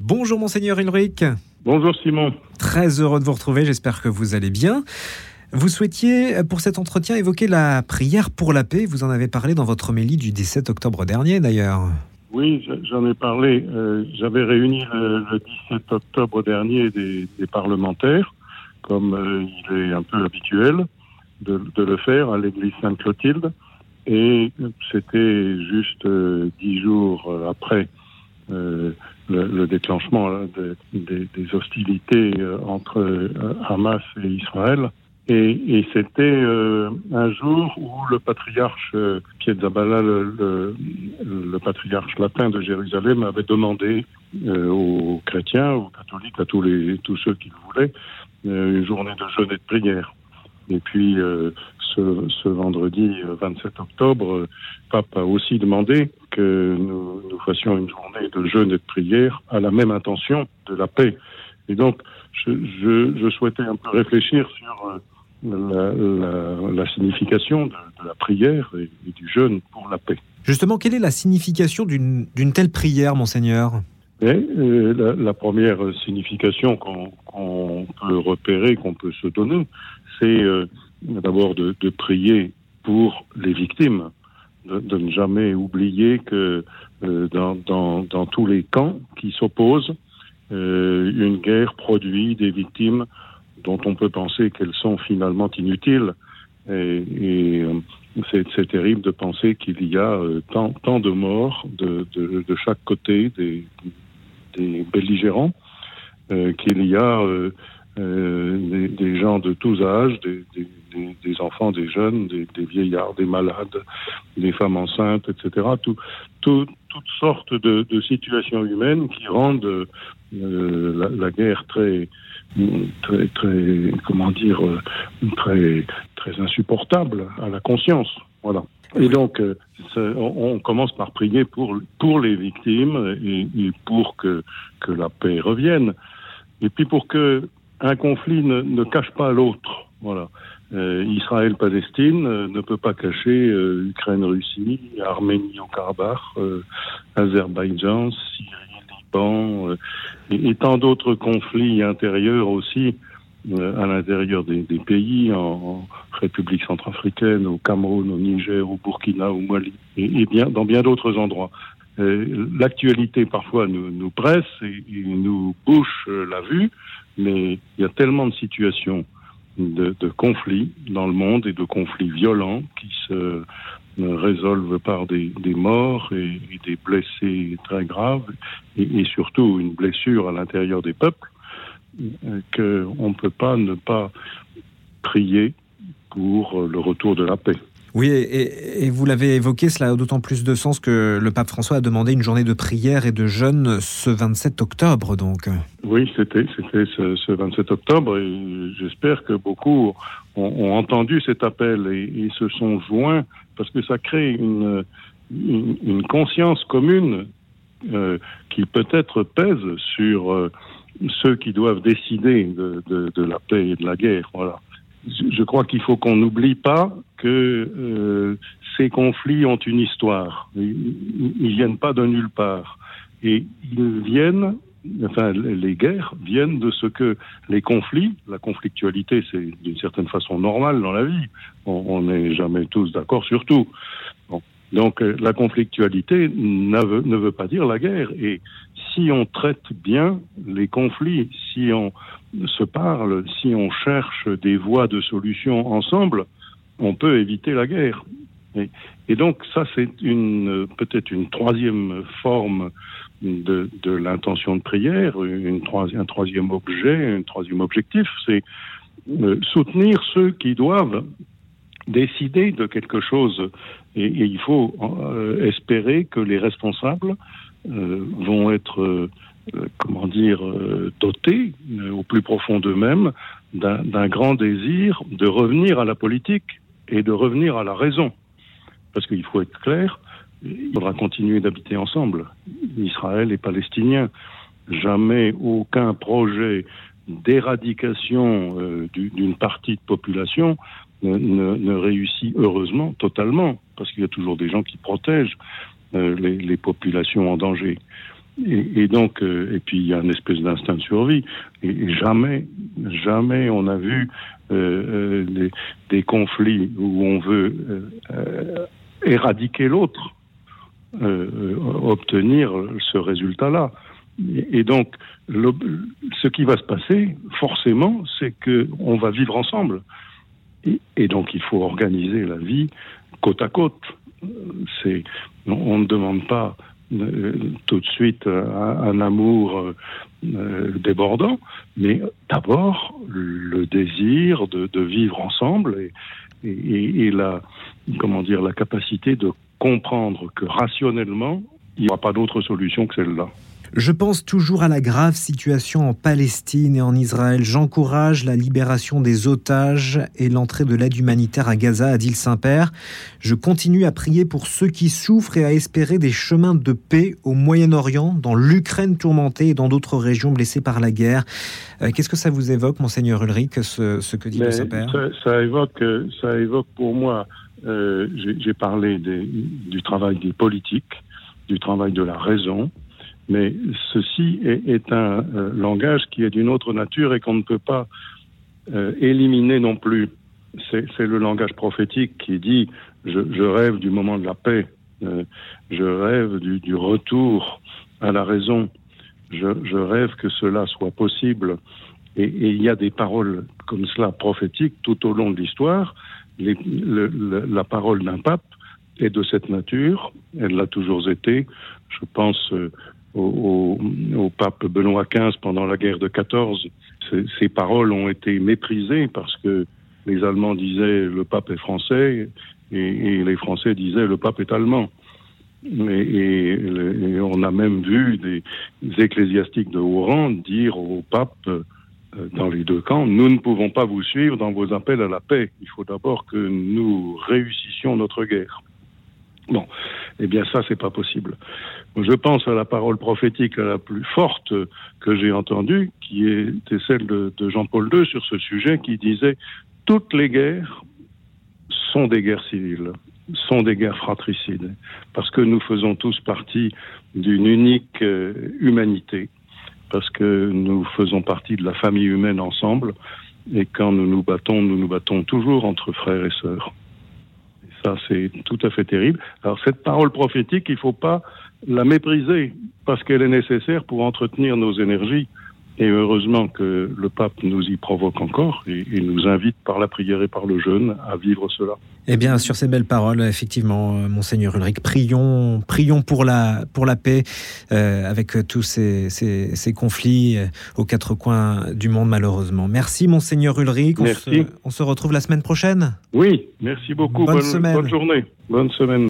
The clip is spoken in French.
Bonjour monseigneur Ulrich. Bonjour Simon. Très heureux de vous retrouver, j'espère que vous allez bien. Vous souhaitiez, pour cet entretien, évoquer la prière pour la paix. Vous en avez parlé dans votre homélie du 17 octobre dernier, d'ailleurs. Oui, j'en ai parlé. Euh, j'avais réuni le, 17 octobre dernier des, parlementaires, comme euh, il est un peu habituel de, le faire à l'église Sainte-Clotilde. Et c'était juste euh, dix jours après le, déclenchement des, hostilités entre Hamas et Israël. Et, c'était euh, un jour où le patriarche euh, le, le, patriarche latin de Jérusalem, avait demandé euh, aux chrétiens, aux catholiques, à tous, les, tous ceux qui le voulaient, une journée de jeûne et de prière. Et puis, ce, ce, vendredi 27 octobre, Pape a aussi demandé que nous, nous, fassions une journée de jeûne et de prière à la même intention de la paix. Et donc, je, je, je souhaitais un peu réfléchir sur la, signification de, la prière et, du jeûne pour la paix. Justement, quelle est la signification d'une telle prière, monseigneur? Euh, la, première signification qu'on peut repérer, qu'on peut se donner, c'est euh, d'abord de, prier pour les victimes, de, ne jamais oublier que euh, dans, tous les camps qui s'opposent, une guerre produit des victimes dont on peut penser qu'elles sont finalement inutiles. Et, euh, c'est terrible de penser qu'il y a euh, tant, de morts de, chaque côté des, des belligérants, euh, qu'il y a des, des, gens de tous âges, des, des enfants, des jeunes, des, vieillards, des malades, des femmes enceintes, etc. Tout, tout, toutes sortes de, situations humaines qui rendent la, la, guerre très très, très, comment dire, euh, très, très insupportable à la conscience. Voilà. Et donc, euh, on, commence par prier pour, pour les victimes et, pour que, que la paix revienne. Et puis pour que un conflit ne, ne cache pas l'autre. Voilà. Euh, Israël-Palestine ne peut pas cacher Ukraine-Russie, Arménie au Karabakh, Azerbaïdjan, Syrie euh, et, tant d'autres conflits intérieurs aussi euh, à l'intérieur des, pays, en, République centrafricaine, au Cameroun, au Niger, au Burkina, au Mali, et, bien dans bien d'autres endroits. Euh, l'actualité parfois nous, nous presse et, nous bouche la vue, mais il y a tellement de situations de, conflits dans le monde et de conflits violents qui se résolvent par des, morts et, des blessés très graves et, surtout une blessure à l'intérieur des peuples euh, qu'on ne peut pas ne pas prier pour le retour de la paix. Oui, et, vous l'avez évoqué, cela a d'autant plus de sens que le pape François a demandé une journée de prière et de jeûne ce 27 octobre, donc. Oui, c'était ce, 27 octobre, et j'espère que beaucoup ont, entendu cet appel et, se sont joints, parce que ça crée une, conscience commune euh, qui peut-être pèse sur euh, ceux qui doivent décider de, de, de la paix et de la guerre. Voilà je crois qu'il faut qu'on n'oublie pas que euh, ces conflits ont une histoire. Ils, ils viennent pas de nulle part. Et ils viennent, enfin, les guerres viennent de ce que les conflits, la conflictualité, c'est d'une certaine façon normal dans la vie. On n'est jamais tous d'accord sur tout. Donc euh, la conflictualité ne veut pas dire la guerre. Et si on traite bien les conflits, si on se parle, si on cherche des voies de solution ensemble, on peut éviter la guerre. Et, donc ça, c'est une peut-être une troisième forme de, l'intention de prière, un troisième objet, un troisième objectif, c'est euh, soutenir ceux qui doivent décider de quelque chose. Et, il faut euh, espérer que les responsables euh, vont être, euh, comment dire, dotés au plus profond d'eux-mêmes d'un grand désir de revenir à la politique et de revenir à la raison. Parce qu'il faut être clair, il faudra continuer d'habiter ensemble, Israël et Palestiniens. Jamais aucun projet d'éradication d'une partie de population ne, réussit heureusement totalement, parce qu'il y a toujours des gens qui protègent euh, les, populations en danger. Et, donc, euh, et puis il y a une espèce d'instinct de survie. Et, jamais, jamais on a vu euh, des, des, conflits où on veut éradiquer l'autre, obtenir ce résultat-là. Et, donc, ce qui va se passer, forcément, c'est que on va vivre ensemble. Et, donc, il faut organiser la vie côte à côte. On ne demande pas euh, tout de suite un, amour euh, débordant, mais d'abord le désir de, vivre ensemble et, et, la comment dire la capacité de comprendre que rationnellement il n'y aura pas d'autre solution que celle-là. Je pense toujours à la grave situation en Palestine et en Israël. J'encourage la libération des otages et l'entrée de l'aide humanitaire à Gaza, a dit le Saint-Père. Je continue à prier pour ceux qui souffrent et à espérer des chemins de paix au Moyen-Orient, dans l'Ukraine tourmentée et dans d'autres régions blessées par la guerre. Euh, qu'est-ce que ça vous évoque, monseigneur Ulrich, ce, que dit le Saint-Père? ça, évoque, ça évoque pour moi, euh, j'ai parlé du travail des politiques, du travail de la raison, mais ceci est, un euh, langage qui est d'une autre nature et qu'on ne peut pas euh, éliminer non plus. C'est le langage prophétique qui dit je, rêve du moment de la paix, euh, je rêve du, retour à la raison, je, rêve que cela soit possible. Et, il y a des paroles comme cela prophétiques tout au long de l'histoire. la parole d'un pape est de cette nature, elle l'a toujours été. Je pense au, pape Benoît XV pendant la guerre de 14. Ces paroles ont été méprisées parce que les Allemands disaient le pape est français et, les Français disaient le pape est allemand. Et, on a même vu des, ecclésiastiques de haut rang dire au pape euh, dans les deux camps, nous ne pouvons pas vous suivre dans vos appels à la paix. Il faut d'abord que nous réussissions notre guerre. Bon, eh bien ça, c'est pas possible. Je pense à la parole prophétique la plus forte que j'ai entendue, qui était celle de, Jean-Paul II sur ce sujet, qui disait toutes les guerres sont des guerres civiles, sont des guerres fratricides, parce que nous faisons tous partie d'une unique euh, humanité, parce que nous faisons partie de la famille humaine ensemble, et quand nous nous battons, nous nous battons toujours entre frères et sœurs. Ça, c'est tout à fait terrible. Alors, cette parole prophétique, il ne faut pas la mépriser parce qu'elle est nécessaire pour entretenir nos énergies. Et heureusement que le pape nous y provoque encore et, nous invite par la prière et par le jeûne à vivre cela. Eh bien, sur ces belles paroles, effectivement, euh, monseigneur Ulrich, prions, prions pour la pour la paix euh, avec tous ces, ces, conflits euh, aux quatre coins du monde, malheureusement. Merci, monseigneur Ulrich. On, Se, on se retrouve la semaine prochaine. Oui, merci beaucoup. Bonne semaine. Bonne journée. Bonne semaine.